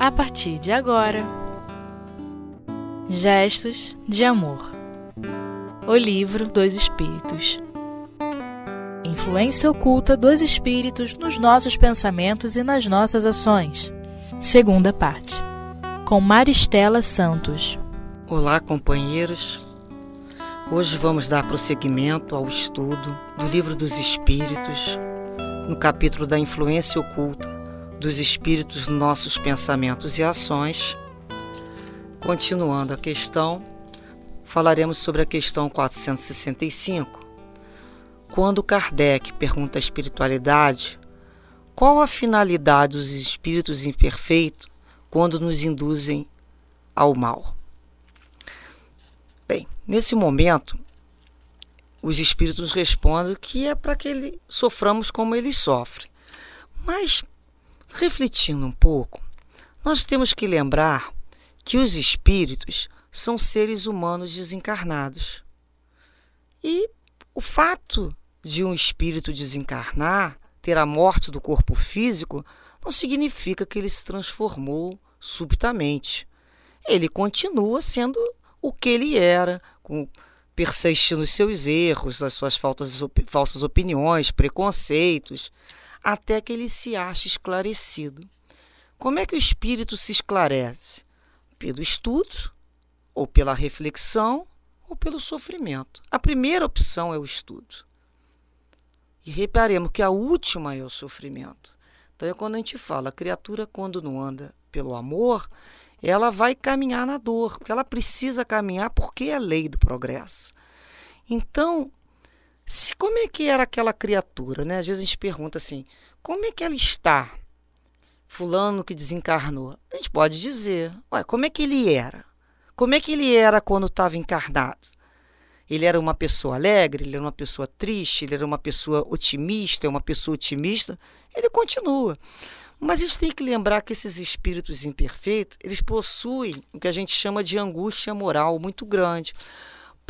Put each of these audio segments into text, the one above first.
a partir de agora. Gestos de Amor O Livro dos Espíritos Influência oculta dos espíritos nos nossos pensamentos e nas nossas ações. Segunda parte. Com Maristela Santos. Olá, companheiros. Hoje vamos dar prosseguimento ao estudo do Livro dos Espíritos, no capítulo da influência oculta dos espíritos nos nossos pensamentos e ações. Continuando a questão, falaremos sobre a questão 465. Quando Kardec pergunta à espiritualidade qual a finalidade dos espíritos imperfeitos quando nos induzem ao mal. Bem, nesse momento, os espíritos respondem que é para que ele soframos como eles sofrem. Mas, refletindo um pouco, nós temos que lembrar que os espíritos são seres humanos desencarnados. E o fato de um espírito desencarnar, ter a morte do corpo físico, não significa que ele se transformou subitamente. Ele continua sendo o que ele era, com persistindo nos seus erros, as suas faltas, falsas opiniões, preconceitos, até que ele se ache esclarecido. Como é que o espírito se esclarece? Pelo estudo, ou pela reflexão, ou pelo sofrimento. A primeira opção é o estudo. E reparemos que a última é o sofrimento. Então é quando a gente fala, a criatura quando não anda pelo amor, ela vai caminhar na dor, porque ela precisa caminhar porque é lei do progresso. Então, se como é que era aquela criatura, né? Às vezes a gente pergunta assim, como é que ela está? Fulano que desencarnou. A gente pode dizer, ué, como é que ele era? Como é que ele era quando estava encarnado? Ele era uma pessoa alegre, ele era uma pessoa triste, ele era uma pessoa otimista, é uma pessoa otimista. Ele continua. Mas a gente tem que lembrar que esses espíritos imperfeitos, eles possuem o que a gente chama de angústia moral muito grande,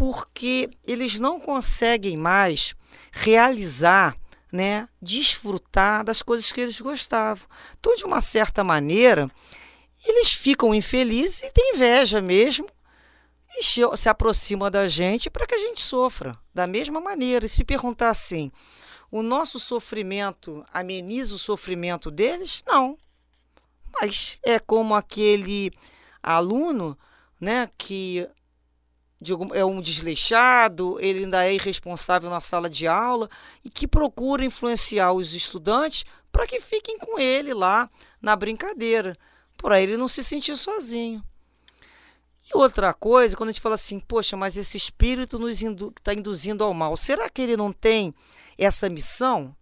porque eles não conseguem mais realizar, né, desfrutar das coisas que eles gostavam. Então, de uma certa maneira, eles ficam infelizes e têm inveja mesmo e se aproximam da gente para que a gente sofra da mesma maneira. E se perguntar assim, o nosso sofrimento ameniza o sofrimento deles? Não. Mas é como aquele aluno, né, que é um desleixado, ele ainda é irresponsável na sala de aula e que procura influenciar os estudantes para que fiquem com ele lá na brincadeira, para ele não se sentir sozinho. E outra coisa, quando a gente fala assim, poxa, mas esse espírito nos está indu tá induzindo ao mal, será que ele não tem essa missão?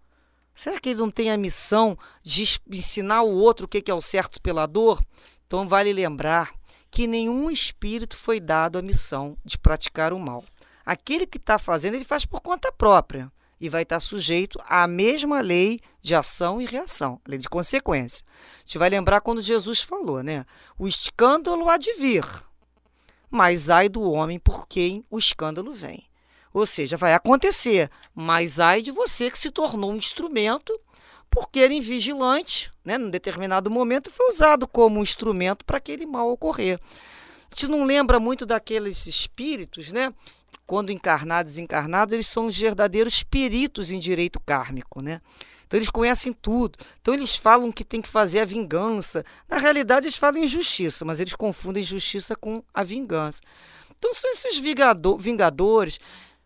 Será que ele não tem a missão de ensinar o outro o que é o certo pela dor? Então, vale lembrar que nenhum espírito foi dado a missão de praticar o mal. Aquele que está fazendo, ele faz por conta própria e vai estar sujeito à mesma lei de ação e reação, lei de consequência. A gente vai lembrar quando Jesus falou, né? O escândalo há de vir, mas ai do homem por quem o escândalo vem. Ou seja, vai acontecer, mas ai de você que se tornou um instrumento porque era invigilante, né, num determinado momento, foi usado como um instrumento para aquele mal ocorrer. A gente não lembra muito daqueles espíritos, né? Quando encarnados e desencarnados, eles são os verdadeiros peritos em direito kármico, né? Então eles conhecem tudo. Então eles falam que tem que fazer a vingança. Na realidade, eles falam injustiça, mas eles confundem justiça com a vingança. Então são esses vingadores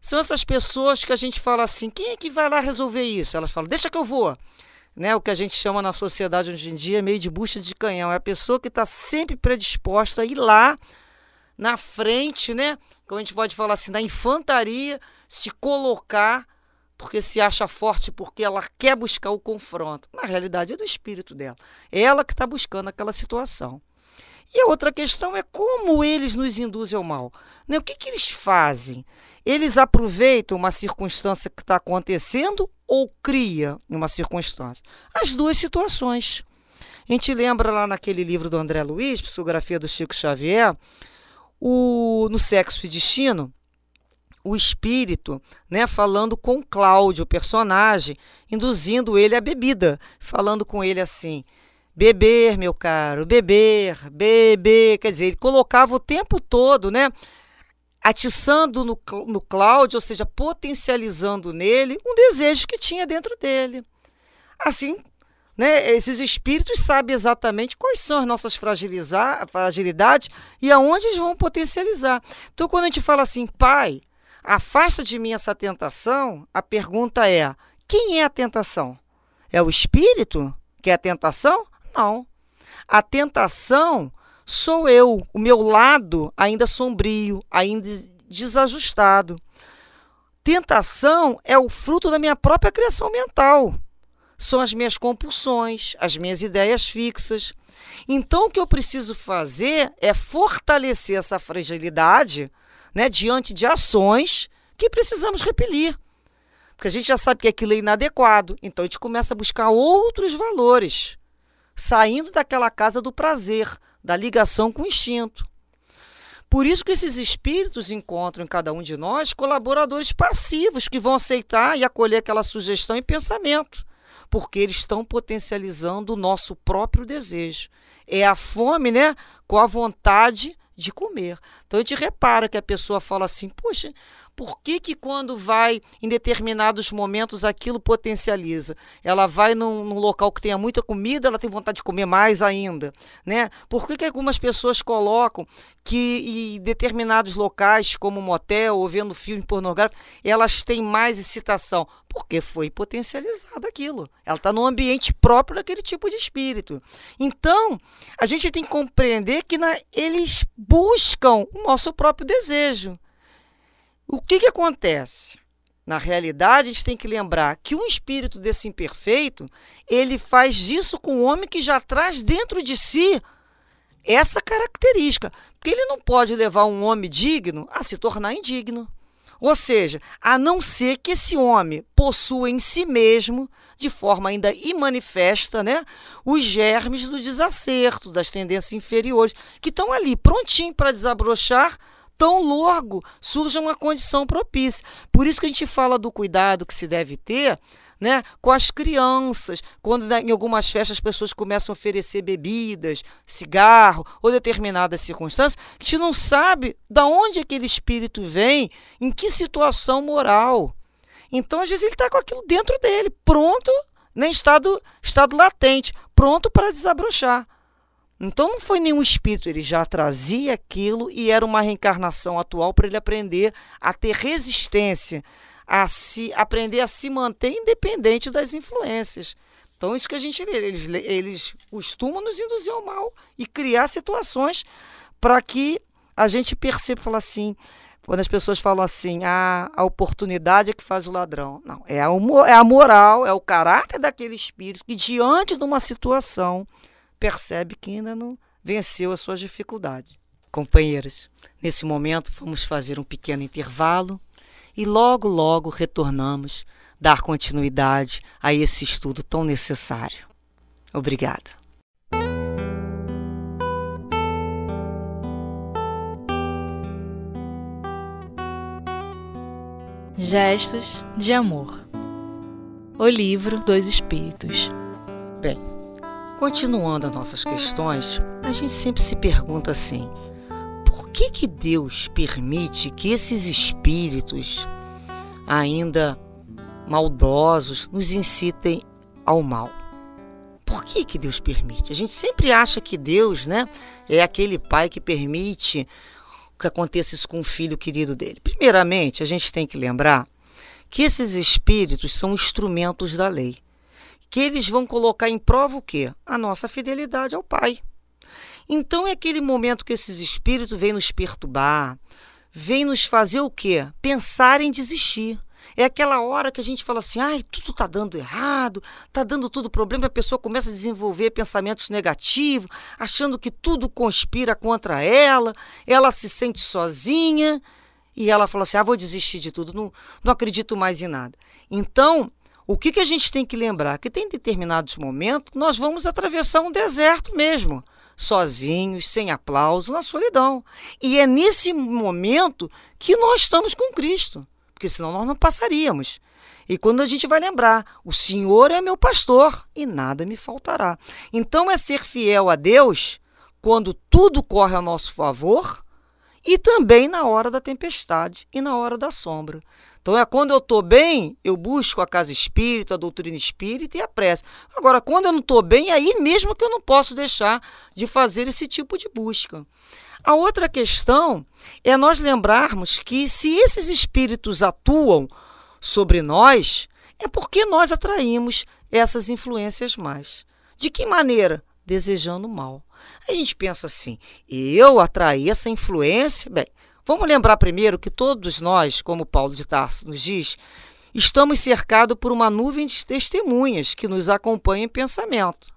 são essas pessoas que a gente fala assim: quem é que vai lá resolver isso? Elas falam: deixa que eu vou. Né, o que a gente chama na sociedade hoje em dia meio de bucha de canhão. É a pessoa que está sempre predisposta a ir lá na frente, né? Como a gente pode falar assim, da infantaria, se colocar porque se acha forte, porque ela quer buscar o confronto. Na realidade, é do espírito dela. É ela que está buscando aquela situação. E a outra questão é como eles nos induzem ao mal. Né? O que, que eles fazem? Eles aproveitam uma circunstância que está acontecendo ou cria uma circunstância? As duas situações. A gente lembra lá naquele livro do André Luiz, Psicografia do Chico Xavier, o, no Sexo e Destino, o espírito, né, falando com Cláudio, o personagem, induzindo ele à bebida, falando com ele assim: Beber, meu caro, beber, beber. Quer dizer, ele colocava o tempo todo, né? Atiçando no, no Cláudio, ou seja, potencializando nele um desejo que tinha dentro dele. Assim, né, esses espíritos sabem exatamente quais são as nossas fragilidades e aonde eles vão potencializar. Então, quando a gente fala assim, pai, afasta de mim essa tentação, a pergunta é: quem é a tentação? É o espírito que é a tentação? Não. A tentação sou eu, o meu lado ainda sombrio, ainda desajustado. Tentação é o fruto da minha própria criação mental. São as minhas compulsões, as minhas ideias fixas. Então, o que eu preciso fazer é fortalecer essa fragilidade né, diante de ações que precisamos repelir. Porque a gente já sabe que aquilo é inadequado, então a gente começa a buscar outros valores saindo daquela casa do prazer, da ligação com o instinto. Por isso que esses espíritos encontram em cada um de nós colaboradores passivos que vão aceitar e acolher aquela sugestão e pensamento, porque eles estão potencializando o nosso próprio desejo. É a fome, né, com a vontade de comer. Então a gente repara que a pessoa fala assim: "Poxa, por que, que quando vai em determinados momentos aquilo potencializa? Ela vai num, num, local que tenha muita comida, ela tem vontade de comer mais ainda, né? Por que, que algumas pessoas colocam que em determinados locais, como motel ou vendo filme pornográfico, elas têm mais excitação? Porque foi potencializado aquilo. Ela está no ambiente próprio daquele tipo de espírito. Então, a gente tem que compreender que na, eles buscam o nosso próprio desejo. O que, que acontece? Na realidade, a gente tem que lembrar que um espírito desse imperfeito, ele faz isso com o homem que já traz dentro de si essa característica. Porque ele não pode levar um homem digno a se tornar indigno. Ou seja, a não ser que esse homem possua em si mesmo, de forma ainda imanifesta, né, os germes do desacerto, das tendências inferiores, que estão ali prontinho para desabrochar tão logo surja uma condição propícia. Por isso que a gente fala do cuidado que se deve ter né, com as crianças, quando em algumas festas as pessoas começam a oferecer bebidas, cigarro ou determinadas circunstâncias, a gente não sabe da onde aquele espírito vem, em que situação moral. Então, às vezes, ele está com aquilo dentro dele, pronto, né, estado, estado latente, pronto para desabrochar. Então não foi nenhum espírito, ele já trazia aquilo e era uma reencarnação atual para ele aprender a ter resistência, a se aprender a se manter independente das influências. Então isso que a gente lê, eles, eles costumam nos induzir ao mal e criar situações para que a gente perceba, falar assim, quando as pessoas falam assim, ah, a oportunidade é que faz o ladrão. Não, é a, é a moral, é o caráter daquele espírito que diante de uma situação percebe que ainda não venceu as suas dificuldades. Companheiros, nesse momento vamos fazer um pequeno intervalo e logo, logo retornamos dar continuidade a esse estudo tão necessário. Obrigada. Gestos de Amor O Livro dos Espíritos Bem, Continuando as nossas questões, a gente sempre se pergunta assim: por que que Deus permite que esses espíritos ainda maldosos nos incitem ao mal? Por que que Deus permite? A gente sempre acha que Deus, né, é aquele pai que permite que aconteça isso com o filho querido dele. Primeiramente, a gente tem que lembrar que esses espíritos são instrumentos da lei que eles vão colocar em prova o quê? A nossa fidelidade ao Pai. Então é aquele momento que esses espíritos vêm nos perturbar, vêm nos fazer o quê? Pensar em desistir. É aquela hora que a gente fala assim, ai, tudo está dando errado, está dando tudo problema, a pessoa começa a desenvolver pensamentos negativos, achando que tudo conspira contra ela, ela se sente sozinha e ela fala assim, ah, vou desistir de tudo, não, não acredito mais em nada. Então, o que, que a gente tem que lembrar? Que tem determinados momentos nós vamos atravessar um deserto mesmo, sozinhos, sem aplauso, na solidão. E é nesse momento que nós estamos com Cristo, porque senão nós não passaríamos. E quando a gente vai lembrar, o Senhor é meu pastor e nada me faltará. Então é ser fiel a Deus quando tudo corre a nosso favor e também na hora da tempestade e na hora da sombra. Então é quando eu estou bem, eu busco a casa espírita, a doutrina espírita e a prece. Agora, quando eu não estou bem, é aí mesmo que eu não posso deixar de fazer esse tipo de busca. A outra questão é nós lembrarmos que se esses espíritos atuam sobre nós, é porque nós atraímos essas influências mais. De que maneira? Desejando mal. A gente pensa assim: eu atraí essa influência? Bem, Vamos lembrar primeiro que todos nós, como Paulo de Tarso nos diz, estamos cercados por uma nuvem de testemunhas que nos acompanham em pensamento.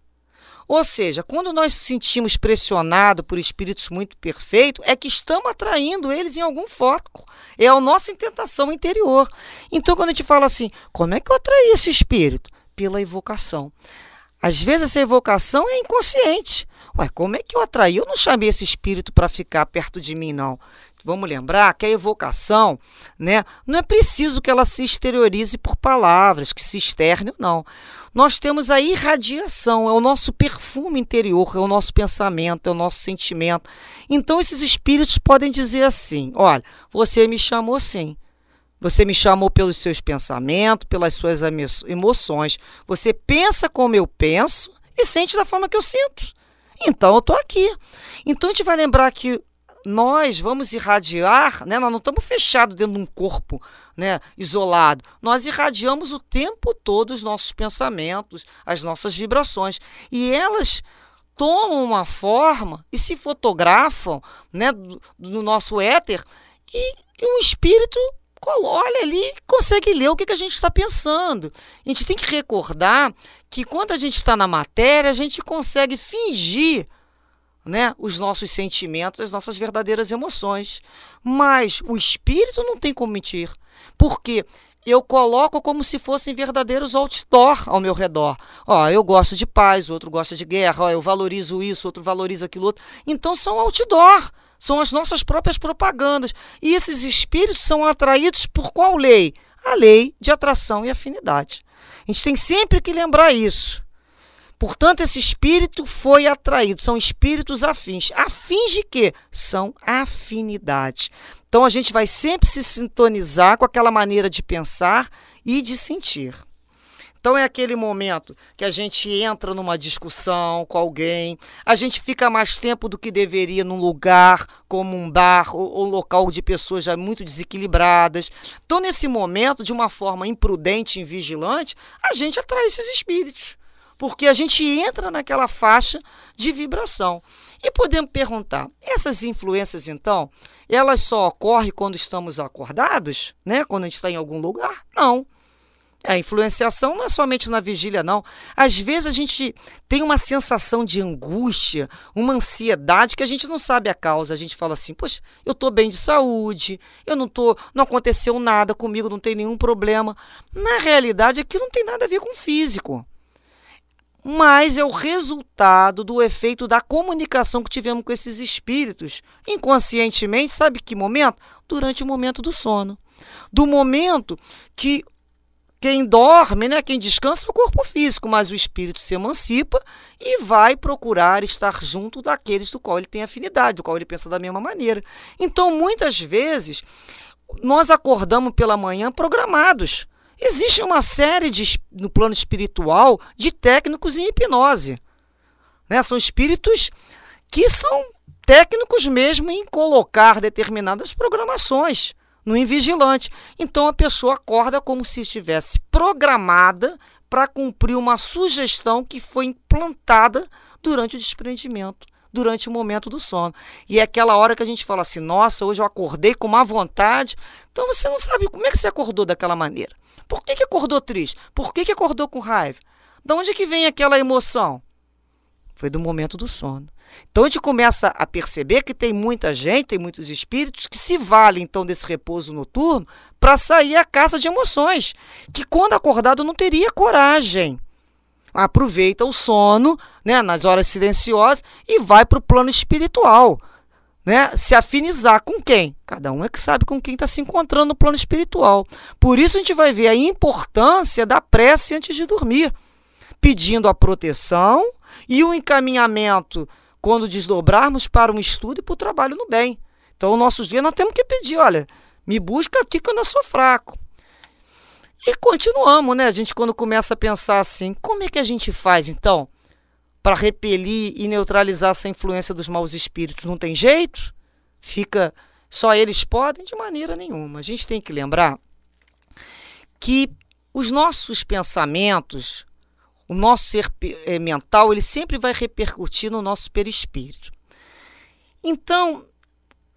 Ou seja, quando nós nos sentimos pressionados por espíritos muito perfeitos, é que estamos atraindo eles em algum foco. É a nossa tentação interior. Então, quando a gente fala assim, como é que eu atraí esse espírito? Pela evocação. Às vezes essa evocação é inconsciente. Ué, como é que eu atraí? Eu não chamei esse espírito para ficar perto de mim, não. Vamos lembrar que a evocação, né, não é preciso que ela se exteriorize por palavras, que se externe ou não. Nós temos a irradiação, é o nosso perfume interior, é o nosso pensamento, é o nosso sentimento. Então esses espíritos podem dizer assim: olha, você me chamou sim. Você me chamou pelos seus pensamentos, pelas suas emoções. Você pensa como eu penso e sente da forma que eu sinto. Então eu estou aqui. Então a gente vai lembrar que nós vamos irradiar, né? Nós não estamos fechados dentro de um corpo, né, isolado. Nós irradiamos o tempo todo os nossos pensamentos, as nossas vibrações, e elas tomam uma forma e se fotografam, né, do, do nosso éter, e, e o espírito olha ali consegue ler o que, que a gente está pensando. A gente tem que recordar que quando a gente está na matéria, a gente consegue fingir né, os nossos sentimentos, as nossas verdadeiras emoções. Mas o espírito não tem como mentir. Porque eu coloco como se fossem verdadeiros outdoor ao meu redor. Ó, eu gosto de paz, outro gosta de guerra, ó, eu valorizo isso, outro valoriza aquilo outro. Então são outdoor, são as nossas próprias propagandas. E esses espíritos são atraídos por qual lei? A lei de atração e afinidade. A gente tem sempre que lembrar isso. Portanto, esse espírito foi atraído, são espíritos afins. Afins de quê? São afinidades. Então a gente vai sempre se sintonizar com aquela maneira de pensar e de sentir. Então é aquele momento que a gente entra numa discussão com alguém, a gente fica mais tempo do que deveria num lugar como um bar ou, ou local de pessoas já muito desequilibradas. Então, nesse momento, de uma forma imprudente e invigilante, a gente atrai esses espíritos porque a gente entra naquela faixa de vibração. E podemos perguntar: essas influências, então, elas só ocorrem quando estamos acordados? Né? Quando a gente está em algum lugar? Não. A influenciação não é somente na vigília, não. Às vezes a gente tem uma sensação de angústia, uma ansiedade que a gente não sabe a causa. A gente fala assim: poxa, eu estou bem de saúde, eu não tô, não aconteceu nada comigo, não tem nenhum problema. Na realidade, aquilo não tem nada a ver com o físico mas é o resultado do efeito da comunicação que tivemos com esses espíritos. Inconscientemente, sabe que momento? Durante o momento do sono. Do momento que quem dorme, né, quem descansa é o corpo físico, mas o espírito se emancipa e vai procurar estar junto daqueles do qual ele tem afinidade, do qual ele pensa da mesma maneira. Então, muitas vezes, nós acordamos pela manhã programados Existe uma série de, no plano espiritual de técnicos em hipnose. Né? São espíritos que são técnicos mesmo em colocar determinadas programações no invigilante. Então a pessoa acorda como se estivesse programada para cumprir uma sugestão que foi implantada durante o desprendimento, durante o momento do sono. E é aquela hora que a gente fala assim: nossa, hoje eu acordei com má vontade. Então você não sabe como é que você acordou daquela maneira. Por que, que acordou triste? Por que, que acordou com raiva? De onde que vem aquela emoção? Foi do momento do sono. Então a gente começa a perceber que tem muita gente, tem muitos espíritos que se valem então desse repouso noturno para sair à caça de emoções, que quando acordado não teria coragem. Aproveita o sono, né, nas horas silenciosas e vai para o plano espiritual né, se afinizar com quem? Cada um é que sabe com quem está se encontrando no plano espiritual. Por isso a gente vai ver a importância da prece antes de dormir, pedindo a proteção e o encaminhamento quando desdobrarmos para um estudo e para o trabalho no bem. Então, nossos dias nós temos que pedir, olha, me busca aqui que eu sou fraco. E continuamos, né? A gente quando começa a pensar assim, como é que a gente faz então para repelir e neutralizar essa influência dos maus espíritos? Não tem jeito? Fica só eles podem de maneira nenhuma. A gente tem que lembrar que os nossos pensamentos, o nosso ser é, mental, ele sempre vai repercutir no nosso perispírito. Então,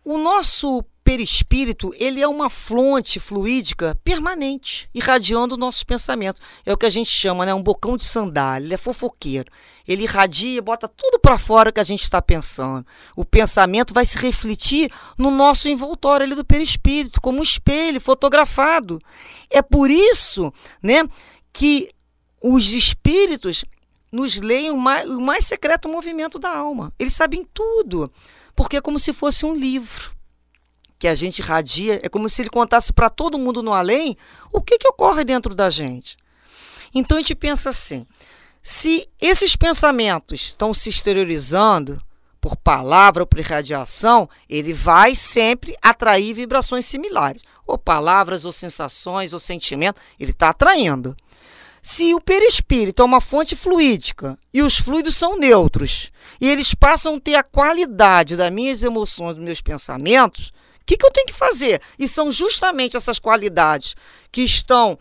o nosso perispírito, ele é uma fonte fluídica permanente, irradiando nossos pensamentos. É o que a gente chama, né, um bocão de sandália, ele é fofoqueiro. Ele irradia, bota tudo para fora que a gente está pensando. O pensamento vai se refletir no nosso envoltório ali do perispírito, como um espelho fotografado. É por isso, né, que os espíritos nos leem o mais, o mais secreto movimento da alma. Eles sabem tudo, porque é como se fosse um livro que a gente radia, é como se ele contasse para todo mundo no além o que, que ocorre dentro da gente. Então a gente pensa assim: se esses pensamentos estão se exteriorizando por palavra ou por irradiação, ele vai sempre atrair vibrações similares, ou palavras, ou sensações, ou sentimento, ele está atraindo. Se o perispírito é uma fonte fluídica e os fluidos são neutros, e eles passam a ter a qualidade das minhas emoções, dos meus pensamentos, que, que eu tenho que fazer? E são justamente essas qualidades que estão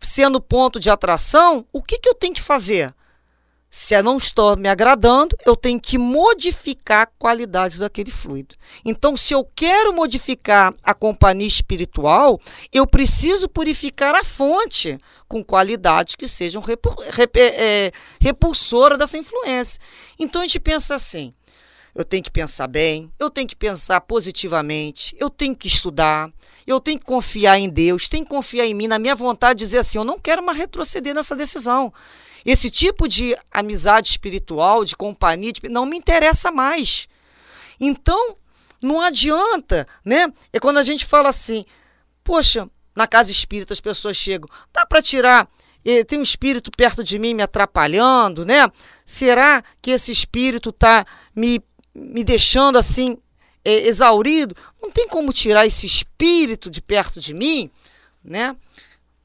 sendo ponto de atração, o que, que eu tenho que fazer? Se eu não estou me agradando, eu tenho que modificar a qualidade daquele fluido. Então, se eu quero modificar a companhia espiritual, eu preciso purificar a fonte com qualidades que sejam é, repulsoras dessa influência. Então, a gente pensa assim: eu tenho que pensar bem, eu tenho que pensar positivamente, eu tenho que estudar, eu tenho que confiar em Deus, tenho que confiar em mim, na minha vontade de dizer assim: eu não quero mais retroceder nessa decisão. Esse tipo de amizade espiritual, de companhia, de, não me interessa mais. Então, não adianta, né? É quando a gente fala assim, poxa, na casa espírita as pessoas chegam, dá para tirar eh, tem um espírito perto de mim me atrapalhando, né? Será que esse espírito está me, me deixando assim eh, exaurido? Não tem como tirar esse espírito de perto de mim, né?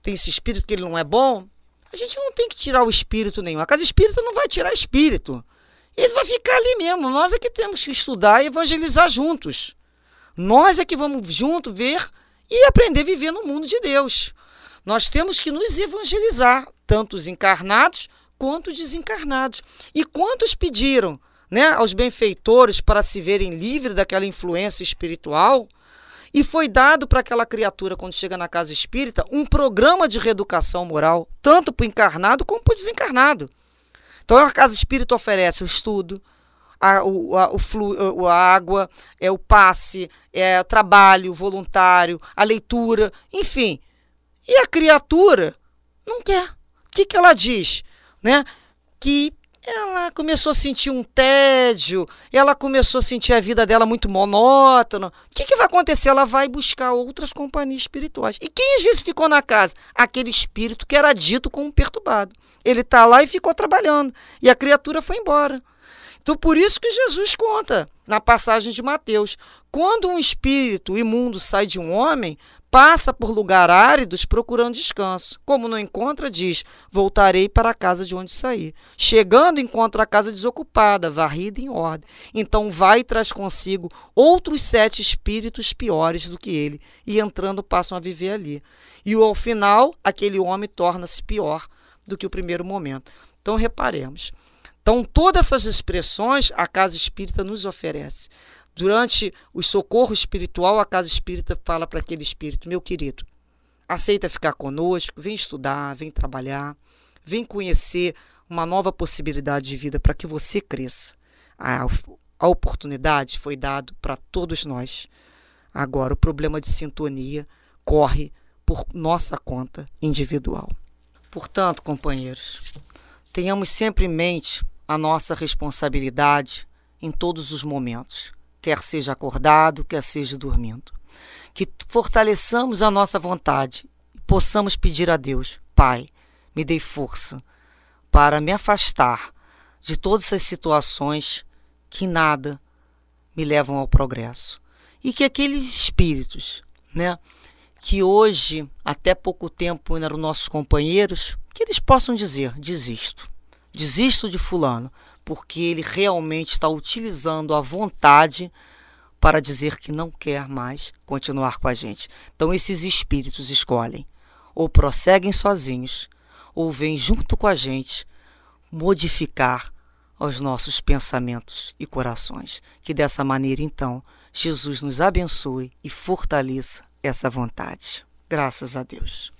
Tem esse espírito que ele não é bom. A gente não tem que tirar o espírito nenhum. A casa espírita não vai tirar espírito. Ele vai ficar ali mesmo. Nós é que temos que estudar e evangelizar juntos. Nós é que vamos junto ver e aprender a viver no mundo de Deus. Nós temos que nos evangelizar, tanto os encarnados quanto os desencarnados. E quantos pediram né, aos benfeitores para se verem livres daquela influência espiritual? E foi dado para aquela criatura, quando chega na casa espírita, um programa de reeducação moral, tanto para o encarnado como para o desencarnado. Então a casa espírita oferece o estudo, a, o, a, o flu, a água, é o passe, é o trabalho voluntário, a leitura, enfim. E a criatura não quer. O que, que ela diz? Né? Que ela começou a sentir um tédio, ela começou a sentir a vida dela muito monótona. O que, que vai acontecer? Ela vai buscar outras companhias espirituais. E quem às vezes ficou na casa? Aquele espírito que era dito como perturbado. Ele está lá e ficou trabalhando. E a criatura foi embora. Então, por isso que Jesus conta na passagem de Mateus: quando um espírito imundo sai de um homem, passa por lugar áridos procurando descanso. Como não encontra, diz: Voltarei para a casa de onde saí. Chegando, encontra a casa desocupada, varrida em ordem. Então vai e traz consigo outros sete espíritos piores do que ele, e entrando passam a viver ali. E ao final, aquele homem torna-se pior do que o primeiro momento. Então reparemos. Então, todas essas expressões a casa espírita nos oferece. Durante o socorro espiritual, a casa espírita fala para aquele espírito: meu querido, aceita ficar conosco, vem estudar, vem trabalhar, vem conhecer uma nova possibilidade de vida para que você cresça. A, a oportunidade foi dada para todos nós. Agora, o problema de sintonia corre por nossa conta individual. Portanto, companheiros, tenhamos sempre em mente a nossa responsabilidade em todos os momentos quer seja acordado, quer seja dormindo. Que fortaleçamos a nossa vontade e possamos pedir a Deus, Pai, me dê força para me afastar de todas as situações que nada me levam ao progresso. E que aqueles espíritos, né, que hoje, até pouco tempo, eram nossos companheiros, que eles possam dizer: desisto. Desisto de Fulano, porque ele realmente está utilizando a vontade para dizer que não quer mais continuar com a gente. Então, esses espíritos escolhem ou prosseguem sozinhos, ou vêm junto com a gente modificar os nossos pensamentos e corações. Que dessa maneira, então, Jesus nos abençoe e fortaleça essa vontade. Graças a Deus.